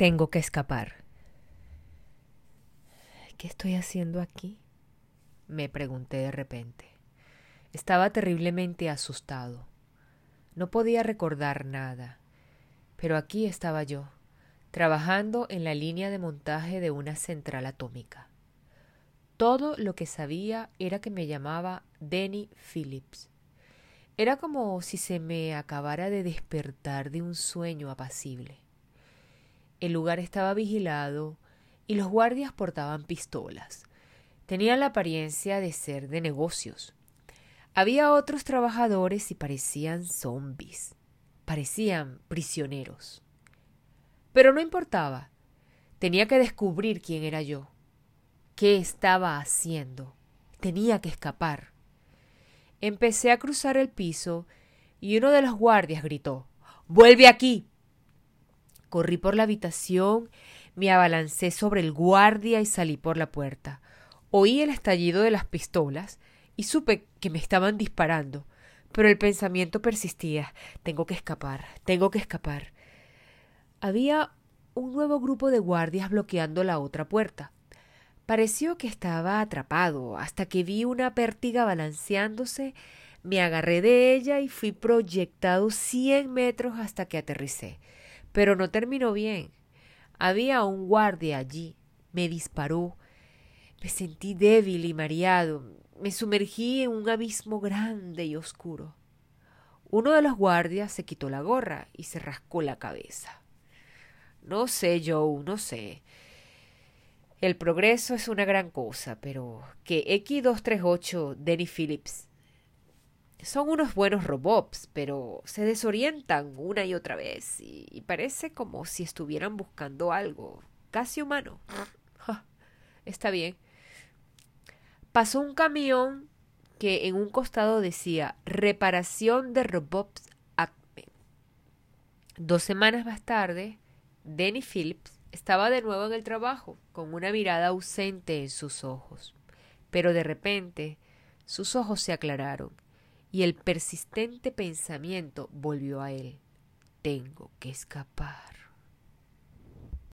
Tengo que escapar. ¿Qué estoy haciendo aquí? me pregunté de repente. Estaba terriblemente asustado. No podía recordar nada. Pero aquí estaba yo, trabajando en la línea de montaje de una central atómica. Todo lo que sabía era que me llamaba Denny Phillips. Era como si se me acabara de despertar de un sueño apacible. El lugar estaba vigilado y los guardias portaban pistolas. Tenían la apariencia de ser de negocios. Había otros trabajadores y parecían zombies, parecían prisioneros. Pero no importaba. Tenía que descubrir quién era yo, qué estaba haciendo. Tenía que escapar. Empecé a cruzar el piso y uno de los guardias gritó Vuelve aquí. Corrí por la habitación, me abalancé sobre el guardia y salí por la puerta. Oí el estallido de las pistolas y supe que me estaban disparando, pero el pensamiento persistía. Tengo que escapar, tengo que escapar. Había un nuevo grupo de guardias bloqueando la otra puerta. Pareció que estaba atrapado hasta que vi una pértiga balanceándose, me agarré de ella y fui proyectado cien metros hasta que aterricé. Pero no terminó bien. Había un guardia allí. Me disparó. Me sentí débil y mareado. Me sumergí en un abismo grande y oscuro. Uno de los guardias se quitó la gorra y se rascó la cabeza. No sé, Joe, no sé. El progreso es una gran cosa, pero que X238 Denny Phillips son unos buenos robots, pero se desorientan una y otra vez y, parece como si estuvieran buscando algo casi humano. está bien. Pasó un camión que en un costado decía reparación de robots Acme. Dos semanas más tarde, Denny Phillips estaba de nuevo en el trabajo, con una mirada ausente en sus ojos. Pero de repente sus ojos se aclararon y el persistente pensamiento volvió a él. Tengo que escapar.